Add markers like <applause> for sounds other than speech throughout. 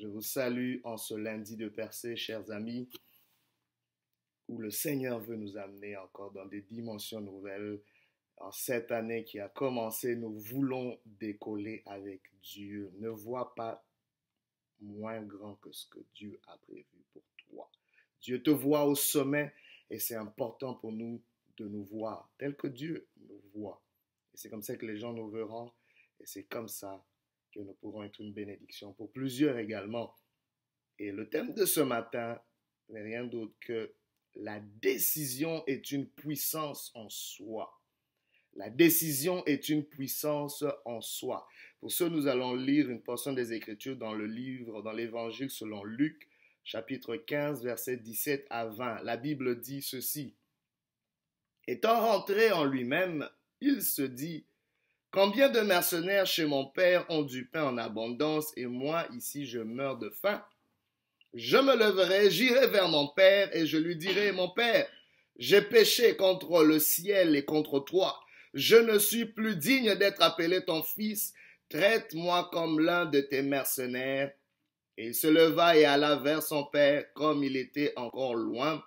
Je vous salue en ce lundi de percée, chers amis, où le Seigneur veut nous amener encore dans des dimensions nouvelles. En cette année qui a commencé, nous voulons décoller avec Dieu. Ne vois pas moins grand que ce que Dieu a prévu pour toi. Dieu te voit au sommet et c'est important pour nous de nous voir tel que Dieu nous voit. Et c'est comme ça que les gens nous verront et c'est comme ça que nous pourrons être une bénédiction pour plusieurs également. Et le thème de ce matin n'est rien d'autre que la décision est une puissance en soi. La décision est une puissance en soi. Pour ce, nous allons lire une portion des Écritures dans le livre, dans l'Évangile selon Luc, chapitre 15, versets 17 à 20. La Bible dit ceci. Étant rentré en lui-même, il se dit, Combien de mercenaires chez mon père ont du pain en abondance et moi ici je meurs de faim? Je me leverai, j'irai vers mon père et je lui dirai, mon père, j'ai péché contre le ciel et contre toi. Je ne suis plus digne d'être appelé ton fils. Traite-moi comme l'un de tes mercenaires. Et il se leva et alla vers son père comme il était encore loin.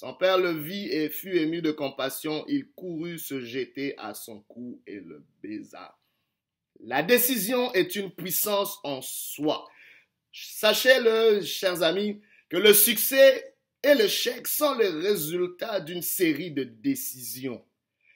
Son père le vit et fut ému de compassion. Il courut se jeter à son cou et le baisa. La décision est une puissance en soi. Sachez-le, chers amis, que le succès et l'échec sont les résultats d'une série de décisions.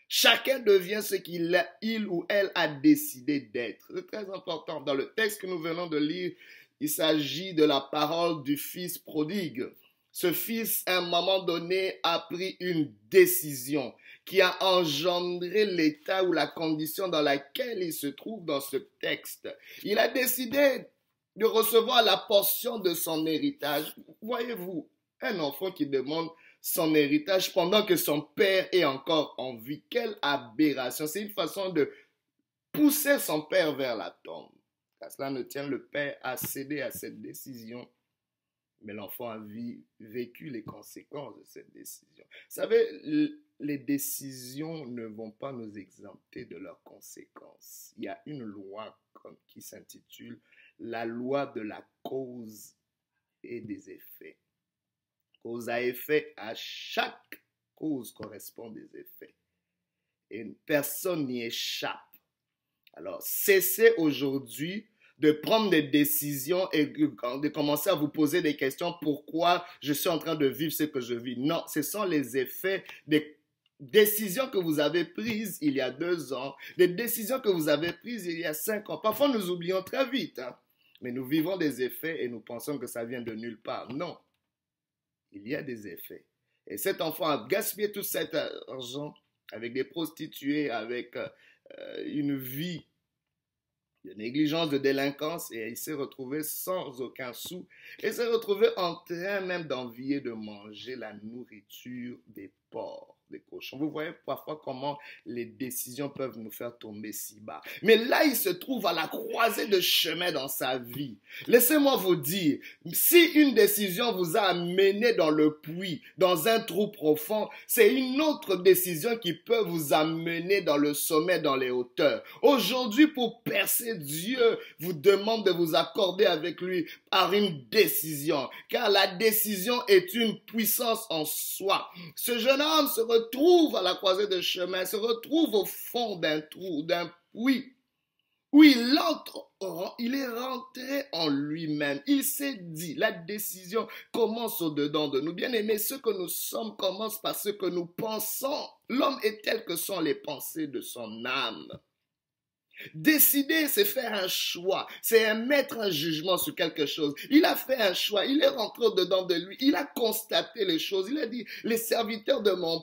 Chacun devient ce qu'il il ou elle a décidé d'être. C'est très important. Dans le texte que nous venons de lire, il s'agit de la parole du fils prodigue ce fils, à un moment donné, a pris une décision qui a engendré l'état ou la condition dans laquelle il se trouve dans ce texte. Il a décidé de recevoir la portion de son héritage. Voyez-vous, un enfant qui demande son héritage pendant que son père est encore en vie. Quelle aberration. C'est une façon de pousser son père vers la tombe. Car cela ne tient le père à céder à cette décision mais l'enfant a vécu les conséquences de cette décision. Vous savez, les décisions ne vont pas nous exempter de leurs conséquences. Il y a une loi qui s'intitule la loi de la cause et des effets. Cause à effet, à chaque cause correspond des effets. Et personne n'y échappe. Alors, cessez aujourd'hui de prendre des décisions et de commencer à vous poser des questions pourquoi je suis en train de vivre ce que je vis? Non, ce sont les effets des décisions que vous avez prises il y a deux ans, des décisions que vous avez prises il y a cinq ans. Parfois, nous oublions très vite, hein. mais nous vivons des effets et nous pensons que ça vient de nulle part. Non, il y a des effets. Et cet enfant a gaspillé tout cet argent avec des prostituées, avec euh, une vie de négligence, de délinquance, et il s'est retrouvé sans aucun sou, et s'est retrouvé en train même d'envier de manger la nourriture des porcs cochons. Vous voyez parfois comment les décisions peuvent nous faire tomber si bas. Mais là, il se trouve à la croisée de chemin dans sa vie. Laissez-moi vous dire, si une décision vous a amené dans le puits, dans un trou profond, c'est une autre décision qui peut vous amener dans le sommet, dans les hauteurs. Aujourd'hui, pour percer, Dieu vous demande de vous accorder avec lui par une décision, car la décision est une puissance en soi. Ce jeune homme se retrouve à la croisée de chemin, se retrouve au fond d'un trou, d'un puits, où il il est rentré en lui-même. Il s'est dit, la décision commence au-dedans de nous. Bien aimés, ce que nous sommes commence par ce que nous pensons. L'homme est tel que sont les pensées de son âme. Décider, c'est faire un choix, c'est mettre un jugement sur quelque chose. Il a fait un choix, il est rentré dedans de lui, il a constaté les choses, il a dit, les serviteurs de mon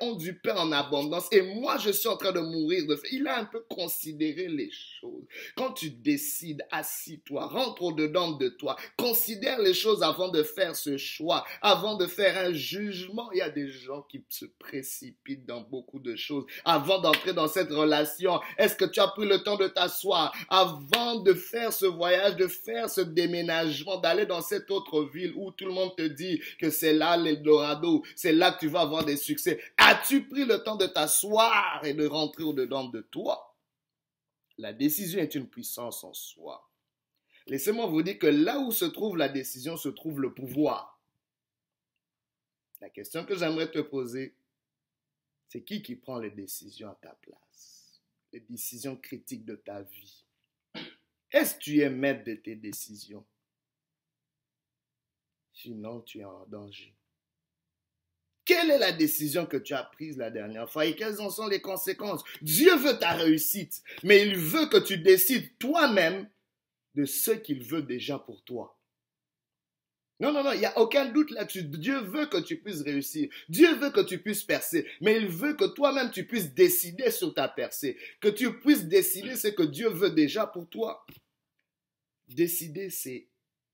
Ont du pain en abondance et moi je suis en train de mourir de faim. Il a un peu considéré les choses. Quand tu décides, assis-toi, rentre au-dedans de toi, considère les choses avant de faire ce choix, avant de faire un jugement. Il y a des gens qui se précipitent dans beaucoup de choses avant d'entrer dans cette relation. Est-ce que tu as pris le temps de t'asseoir avant de faire ce voyage, de faire ce déménagement, d'aller dans cette autre ville où tout le monde te dit que c'est là l'Eldorado, c'est là que tu vas avoir des succès? As-tu pris le temps de t'asseoir et de rentrer au-dedans de toi? La décision est une puissance en soi. Laissez-moi vous dire que là où se trouve la décision se trouve le pouvoir. La question que j'aimerais te poser, c'est qui qui prend les décisions à ta place? Les décisions critiques de ta vie. Est-ce que tu es maître de tes décisions? Sinon, tu es en danger. Quelle est la décision que tu as prise la dernière fois et quelles en sont les conséquences? Dieu veut ta réussite, mais il veut que tu décides toi-même de ce qu'il veut déjà pour toi. Non, non, non, il n'y a aucun doute là-dessus. Dieu veut que tu puisses réussir. Dieu veut que tu puisses percer. Mais il veut que toi-même tu puisses décider sur ta percée. Que tu puisses décider ce que Dieu veut déjà pour toi. Décider, c'est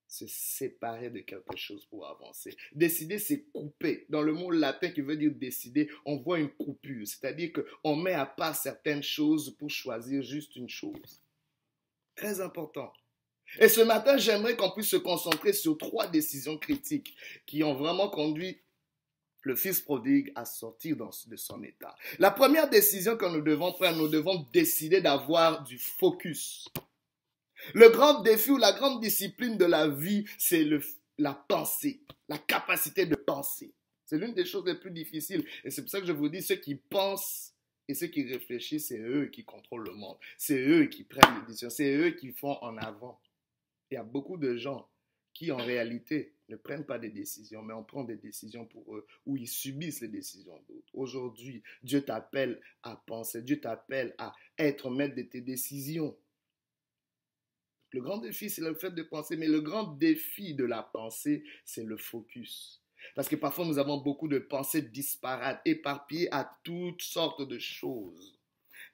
se séparer de quelque chose pour avancer. Décider, c'est couper. Dans le mot latin qui veut dire décider, on voit une coupure. C'est-à-dire qu'on met à part certaines choses pour choisir juste une chose. Très important. Et ce matin, j'aimerais qu'on puisse se concentrer sur trois décisions critiques qui ont vraiment conduit le fils prodigue à sortir de son état. La première décision que nous devons prendre, nous devons décider d'avoir du focus. Le grand défi ou la grande discipline de la vie, c'est la pensée, la capacité de penser. C'est l'une des choses les plus difficiles. Et c'est pour ça que je vous dis, ceux qui pensent et ceux qui réfléchissent, c'est eux qui contrôlent le monde. C'est eux qui prennent les décisions. C'est eux qui font en avant. Il y a beaucoup de gens qui, en réalité, ne prennent pas des décisions, mais on prend des décisions pour eux, ou ils subissent les décisions d'autres. Aujourd'hui, Dieu t'appelle à penser, Dieu t'appelle à être maître de tes décisions. Le grand défi, c'est le fait de penser, mais le grand défi de la pensée, c'est le focus. Parce que parfois, nous avons beaucoup de pensées disparates, éparpillées à toutes sortes de choses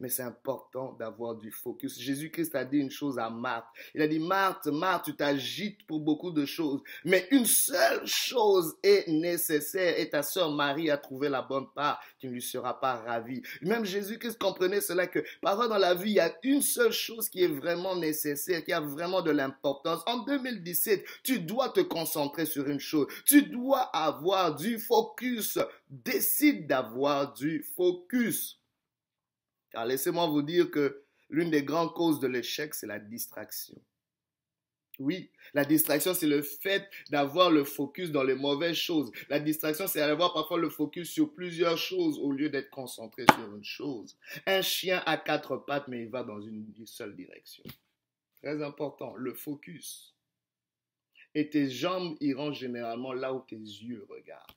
mais c'est important d'avoir du focus. Jésus-Christ a dit une chose à Marthe. Il a dit, Marthe, Marthe, tu t'agites pour beaucoup de choses, mais une seule chose est nécessaire et ta sœur Marie a trouvé la bonne part qui ne lui sera pas ravie. Même Jésus-Christ comprenait cela que parfois dans la vie, il y a une seule chose qui est vraiment nécessaire, qui a vraiment de l'importance. En 2017, tu dois te concentrer sur une chose. Tu dois avoir du focus. Décide d'avoir du focus. Laissez-moi vous dire que l'une des grandes causes de l'échec, c'est la distraction. Oui, la distraction, c'est le fait d'avoir le focus dans les mauvaises choses. La distraction, c'est d'avoir parfois le focus sur plusieurs choses au lieu d'être concentré sur une chose. Un chien a quatre pattes, mais il va dans une seule direction. Très important, le focus. Et tes jambes iront généralement là où tes yeux regardent.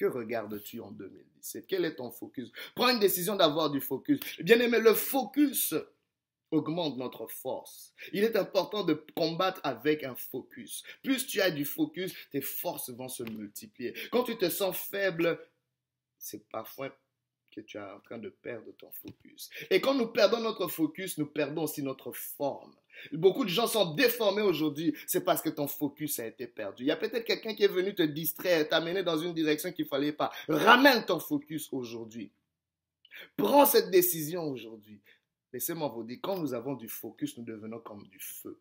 Que regardes-tu en 2017 Quel est ton focus? Prends une décision d'avoir du focus. Bien aimé, le focus augmente notre force. Il est important de combattre avec un focus. Plus tu as du focus, tes forces vont se multiplier. Quand tu te sens faible, c'est parfois que tu es en train de perdre ton focus. Et quand nous perdons notre focus, nous perdons aussi notre forme. Beaucoup de gens sont déformés aujourd'hui, c'est parce que ton focus a été perdu. Il y a peut-être quelqu'un qui est venu te distraire, t'amener dans une direction qu'il ne fallait pas. Ramène ton focus aujourd'hui. Prends cette décision aujourd'hui. Laissez-moi vous dire, quand nous avons du focus, nous devenons comme du feu.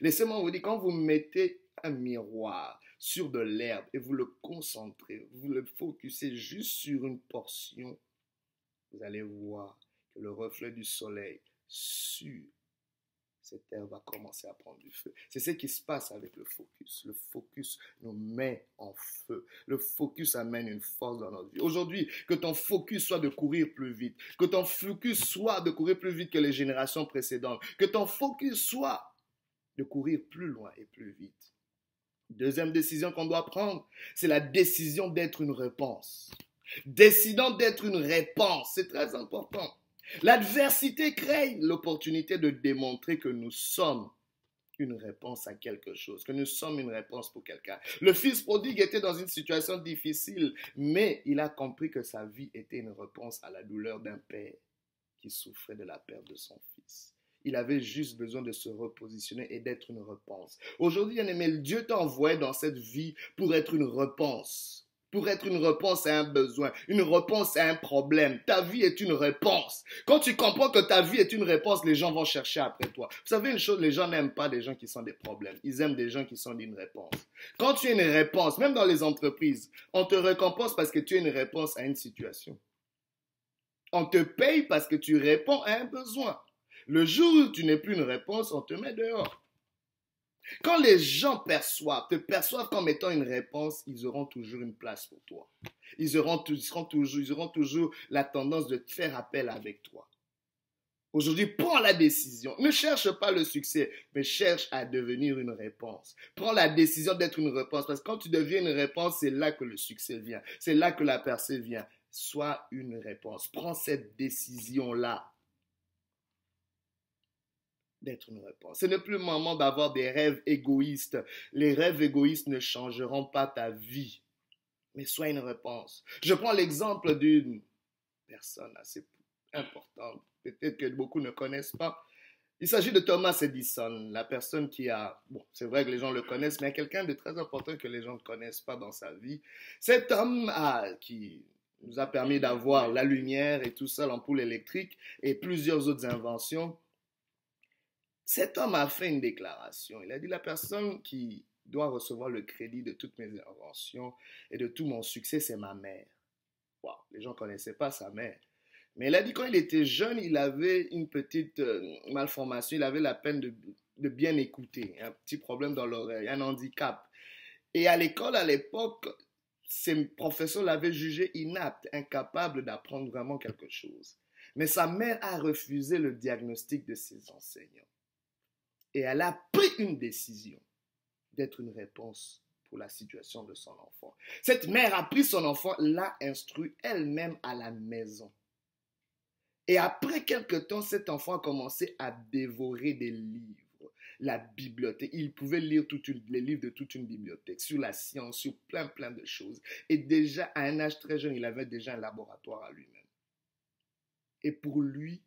Laissez-moi vous dire, quand vous mettez un miroir sur de l'herbe et vous le concentrez, vous le focussez juste sur une portion, vous allez voir que le reflet du soleil sur cette herbe va commencer à prendre du feu. C'est ce qui se passe avec le focus. Le focus nous met en feu. Le focus amène une force dans notre vie. Aujourd'hui, que ton focus soit de courir plus vite. Que ton focus soit de courir plus vite que les générations précédentes. Que ton focus soit de courir plus loin et plus vite. Deuxième décision qu'on doit prendre, c'est la décision d'être une réponse. Décidons d'être une réponse. C'est très important. L'adversité crée l'opportunité de démontrer que nous sommes une réponse à quelque chose, que nous sommes une réponse pour quelqu'un. Le fils prodigue était dans une situation difficile, mais il a compris que sa vie était une réponse à la douleur d'un père qui souffrait de la perte de son fils. Il avait juste besoin de se repositionner et d'être une réponse. Aujourd'hui, Dieu t'a envoyé dans cette vie pour être une réponse pour être une réponse à un besoin, une réponse à un problème. Ta vie est une réponse. Quand tu comprends que ta vie est une réponse, les gens vont chercher après toi. Vous savez une chose, les gens n'aiment pas des gens qui sont des problèmes. Ils aiment des gens qui sont d'une réponse. Quand tu es une réponse, même dans les entreprises, on te récompense parce que tu es une réponse à une situation. On te paye parce que tu réponds à un besoin. Le jour où tu n'es plus une réponse, on te met dehors. Quand les gens perçoivent, te perçoivent comme étant une réponse, ils auront toujours une place pour toi. Ils auront, toujours, ils auront toujours la tendance de te faire appel avec toi. Aujourd'hui, prends la décision. Ne cherche pas le succès, mais cherche à devenir une réponse. Prends la décision d'être une réponse, parce que quand tu deviens une réponse, c'est là que le succès vient. C'est là que la percée vient. Sois une réponse. Prends cette décision-là d'être une réponse. Ce n'est plus le moment d'avoir des rêves égoïstes. Les rêves égoïstes ne changeront pas ta vie, mais sois une réponse. Je prends l'exemple d'une personne assez importante, peut-être que beaucoup ne connaissent pas. Il s'agit de Thomas Edison, la personne qui a, bon, c'est vrai que les gens le connaissent, mais quelqu'un de très important que les gens ne connaissent pas dans sa vie. Cet homme qui nous a permis d'avoir la lumière et tout ça, l'ampoule électrique et plusieurs autres inventions. Cet homme a fait une déclaration. Il a dit la personne qui doit recevoir le crédit de toutes mes inventions et de tout mon succès, c'est ma mère. Wow, les gens ne connaissaient pas sa mère. Mais il a dit quand il était jeune, il avait une petite euh, malformation, il avait la peine de, de bien écouter, un petit problème dans l'oreille, un handicap. Et à l'école, à l'époque, ses professeurs l'avaient jugé inapte, incapable d'apprendre vraiment quelque chose. Mais sa mère a refusé le diagnostic de ses enseignants et elle a pris une décision d'être une réponse pour la situation de son enfant. Cette mère a pris son enfant, l'a instruit elle-même à la maison. Et après quelque temps, cet enfant a commencé à dévorer des livres, la bibliothèque. Il pouvait lire les livres de toute une bibliothèque, sur la science, sur plein, plein de choses. Et déjà, à un âge très jeune, il avait déjà un laboratoire à lui-même. Et pour lui,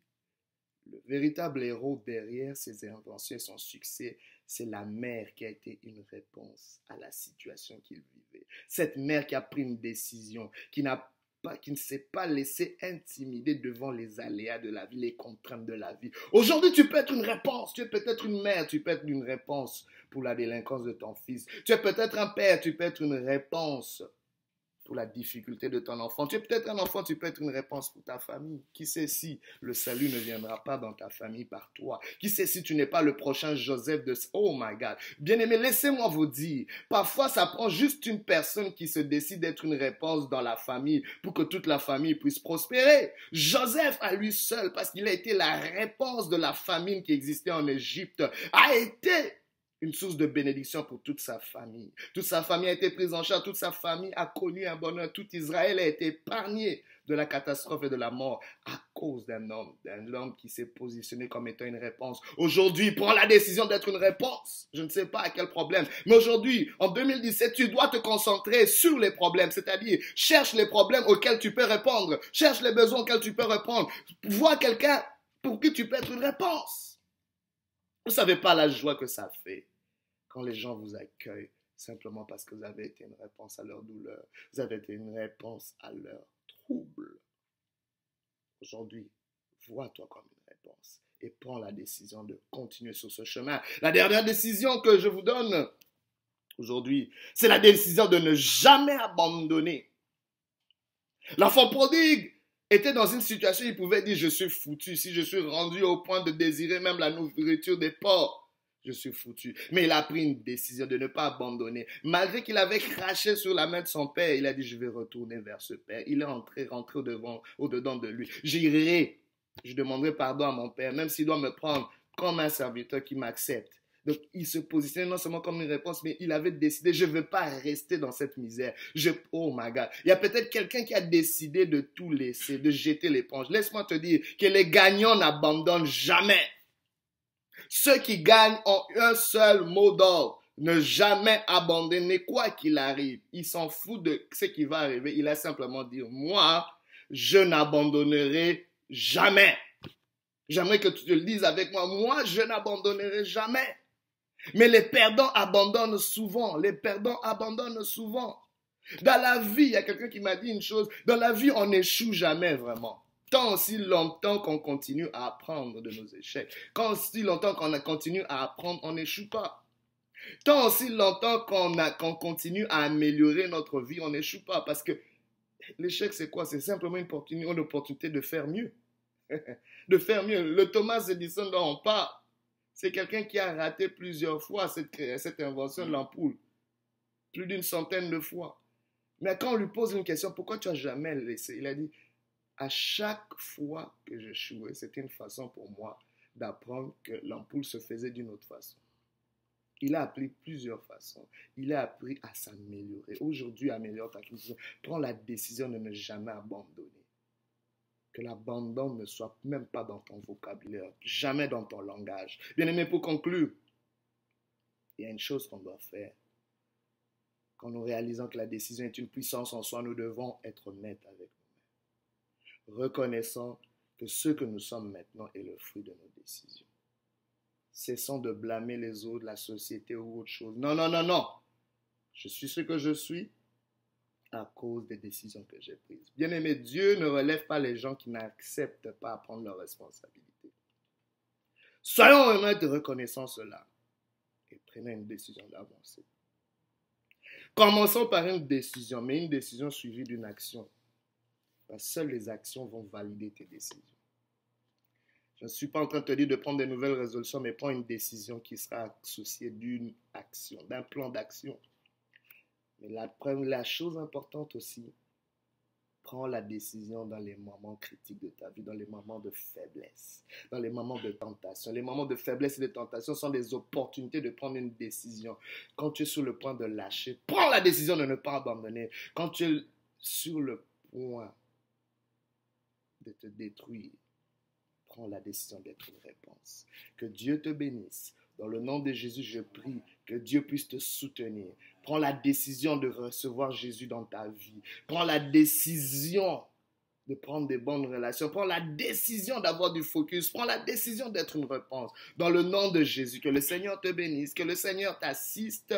le véritable héros derrière ses inventions et son succès, c'est la mère qui a été une réponse à la situation qu'il vivait. Cette mère qui a pris une décision, qui n'a pas, qui ne s'est pas laissé intimider devant les aléas de la vie, les contraintes de la vie. Aujourd'hui, tu peux être une réponse. Tu es peut-être une mère, tu peux être une réponse pour la délinquance de ton fils. Tu es peut-être un père, tu peux être une réponse la difficulté de ton enfant. Tu es peut-être un enfant, tu peux être une réponse pour ta famille. Qui sait si le salut ne viendra pas dans ta famille par toi? Qui sait si tu n'es pas le prochain Joseph de... Oh my God. Bien aimé, laissez-moi vous dire, parfois ça prend juste une personne qui se décide d'être une réponse dans la famille pour que toute la famille puisse prospérer. Joseph à lui seul, parce qu'il a été la réponse de la famine qui existait en Égypte, a été une source de bénédiction pour toute sa famille. Toute sa famille a été prise en charge, toute sa famille a connu un bonheur, tout Israël a été épargné de la catastrophe et de la mort à cause d'un homme, d'un homme qui s'est positionné comme étant une réponse. Aujourd'hui, prends la décision d'être une réponse. Je ne sais pas à quel problème, mais aujourd'hui, en 2017, tu dois te concentrer sur les problèmes, c'est-à-dire cherche les problèmes auxquels tu peux répondre, cherche les besoins auxquels tu peux répondre, vois quelqu'un pour qui tu peux être une réponse. Vous savez pas la joie que ça fait quand les gens vous accueillent simplement parce que vous avez été une réponse à leur douleur, vous avez été une réponse à leur trouble. Aujourd'hui, vois-toi comme une réponse et prends la décision de continuer sur ce chemin. La dernière décision que je vous donne aujourd'hui, c'est la décision de ne jamais abandonner. L'enfant prodigue était dans une situation, il pouvait dire, je suis foutu, si je suis rendu au point de désirer même la nourriture des porcs je suis foutu. Mais il a pris une décision de ne pas abandonner. Malgré qu'il avait craché sur la main de son père, il a dit, je vais retourner vers ce père. Il est entré, rentré au devant, au dedans de lui. J'irai, je demanderai pardon à mon père, même s'il doit me prendre comme un serviteur qui m'accepte. Donc, il se positionnait non seulement comme une réponse, mais il avait décidé, je ne veux pas rester dans cette misère. Je, oh my God. Il y a peut-être quelqu'un qui a décidé de tout laisser, de jeter l'éponge. Laisse-moi te dire que les gagnants n'abandonnent jamais. Ceux qui gagnent ont un seul mot d'ordre. Ne jamais abandonner quoi qu'il arrive. Il s'en fout de ce qui va arriver. Il a simplement dit, moi, je n'abandonnerai jamais. J'aimerais que tu te le dises avec moi. Moi, je n'abandonnerai jamais. Mais les perdants abandonnent souvent. Les perdants abandonnent souvent. Dans la vie, il y a quelqu'un qui m'a dit une chose. Dans la vie, on n'échoue jamais vraiment. Tant aussi longtemps qu'on continue à apprendre de nos échecs, quand aussi longtemps qu'on continue à apprendre, on n'échoue pas. Tant aussi longtemps qu'on continue à améliorer notre vie, on n'échoue pas. Parce que l'échec, c'est quoi? C'est simplement une opportunité, une opportunité de faire mieux. <laughs> de faire mieux. Le Thomas Edison dont on parle, C'est quelqu'un qui a raté plusieurs fois cette, cette invention de l'ampoule. Plus d'une centaine de fois. Mais quand on lui pose une question, pourquoi tu as jamais laissé? Il a dit, à chaque fois que je jouais, c'était une façon pour moi d'apprendre que l'ampoule se faisait d'une autre façon. Il a appris plusieurs façons. Il a appris à s'améliorer. Aujourd'hui, améliore ta cuisine. Prends la décision de ne jamais abandonner. Que l'abandon ne soit même pas dans ton vocabulaire, jamais dans ton langage. Bien aimé, pour conclure, il y a une chose qu'on doit faire. Quand nous réalisons que la décision est une puissance en soi, nous devons être honnêtes avec. Reconnaissant que ce que nous sommes maintenant est le fruit de nos décisions. Cessons de blâmer les autres, la société ou autre chose. Non, non, non, non. Je suis ce que je suis à cause des décisions que j'ai prises. Bien aimé, Dieu ne relève pas les gens qui n'acceptent pas à prendre leurs responsabilités. Soyons honnêtes et cela et prenons une décision d'avancer. Commençons par une décision, mais une décision suivie d'une action seules les actions vont valider tes décisions. Je ne suis pas en train de te dire de prendre de nouvelles résolutions, mais prends une décision qui sera associée d'une action, d'un plan d'action. Mais la, la chose importante aussi, prends la décision dans les moments critiques de ta vie, dans les moments de faiblesse, dans les moments de tentation. Les moments de faiblesse et de tentation sont des opportunités de prendre une décision. Quand tu es sur le point de lâcher, prends la décision de ne pas abandonner. Quand tu es sur le point de te détruire, prends la décision d'être une réponse. Que Dieu te bénisse. Dans le nom de Jésus, je prie que Dieu puisse te soutenir. Prends la décision de recevoir Jésus dans ta vie. Prends la décision de prendre des bonnes relations. Prends la décision d'avoir du focus. Prends la décision d'être une réponse. Dans le nom de Jésus, que le Seigneur te bénisse, que le Seigneur t'assiste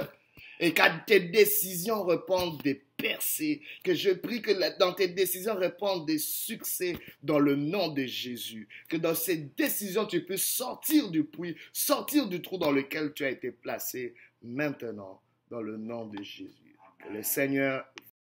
et que tes décisions répondent des percées. Que je prie que dans tes décisions répondent des succès dans le nom de Jésus. Que dans ces décisions, tu puisses sortir du puits, sortir du trou dans lequel tu as été placé maintenant, dans le nom de Jésus. Que le Seigneur